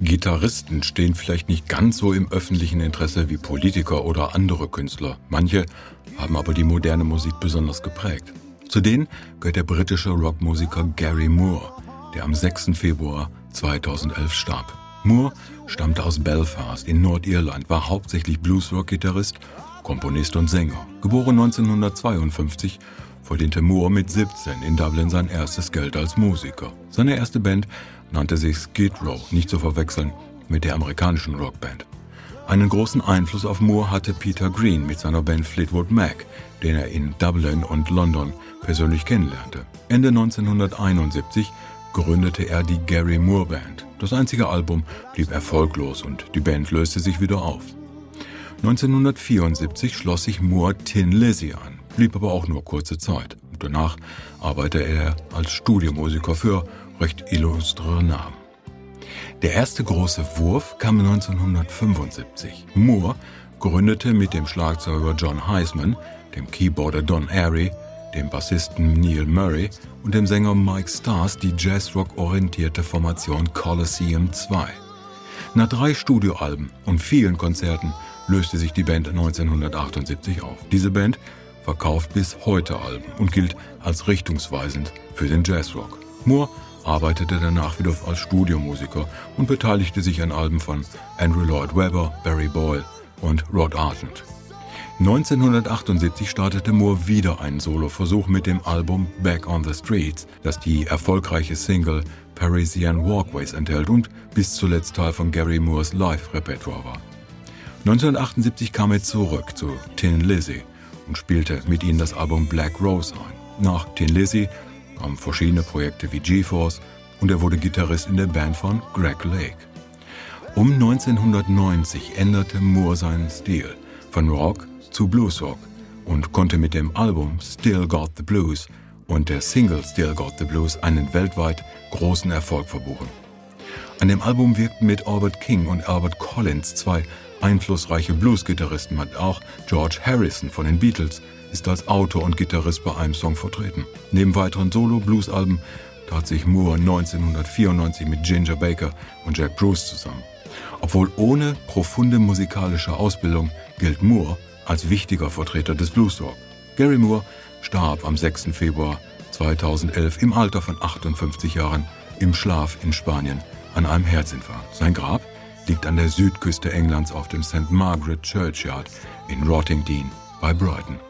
Gitarristen stehen vielleicht nicht ganz so im öffentlichen Interesse wie Politiker oder andere Künstler. Manche haben aber die moderne Musik besonders geprägt. Zu denen gehört der britische Rockmusiker Gary Moore, der am 6. Februar 2011 starb. Moore stammte aus Belfast in Nordirland, war hauptsächlich Bluesrock-Gitarrist, Komponist und Sänger. Geboren 1952 verdiente Moore mit 17 in Dublin sein erstes Geld als Musiker. Seine erste Band nannte sich Skid Row, nicht zu verwechseln mit der amerikanischen Rockband. Einen großen Einfluss auf Moore hatte Peter Green mit seiner Band Fleetwood Mac, den er in Dublin und London persönlich kennenlernte. Ende 1971 gründete er die Gary Moore Band. Das einzige Album blieb erfolglos und die Band löste sich wieder auf. 1974 schloss sich Moore Tin Lizzy an, blieb aber auch nur kurze Zeit. Danach arbeitete er als Studiomusiker für recht illustre Namen. Der erste große Wurf kam 1975. Moore gründete mit dem Schlagzeuger John Heisman, dem Keyboarder Don Airy, dem Bassisten Neil Murray und dem Sänger Mike Stars die Jazzrock-orientierte Formation Coliseum 2. Nach drei Studioalben und vielen Konzerten löste sich die Band 1978 auf. Diese Band verkauft bis heute Alben und gilt als richtungsweisend für den Jazzrock. Moore arbeitete danach wieder als Studiomusiker und beteiligte sich an Alben von Andrew Lloyd Webber, Barry Boyle und Rod Argent. 1978 startete Moore wieder einen Soloversuch mit dem Album Back on the Streets, das die erfolgreiche Single Parisian Walkways enthält und bis zuletzt Teil von Gary Moores Live-Repertoire war. 1978 kam er zurück zu Tin Lizzy und spielte mit ihnen das Album Black Rose ein. Nach Tin Lizzy kamen verschiedene Projekte wie GeForce und er wurde Gitarrist in der Band von Greg Lake. Um 1990 änderte Moore seinen Stil von Rock zu Bluesrock und konnte mit dem Album Still Got the Blues und der Single Still Got the Blues einen weltweit großen Erfolg verbuchen. An dem Album wirkten mit Albert King und Albert Collins zwei einflussreiche Bluesgitarristen mit. Auch George Harrison von den Beatles ist als Autor und Gitarrist bei einem Song vertreten. Neben weiteren Solo-Blues-Alben tat sich Moore 1994 mit Ginger Baker und Jack Bruce zusammen. Obwohl ohne profunde musikalische Ausbildung gilt Moore als wichtiger Vertreter des Bluesrock. Gary Moore starb am 6. Februar 2011 im Alter von 58 Jahren im Schlaf in Spanien an einem Herzinfarkt. Sein Grab liegt an der Südküste Englands auf dem St. Margaret Churchyard in Rottingdean bei Brighton.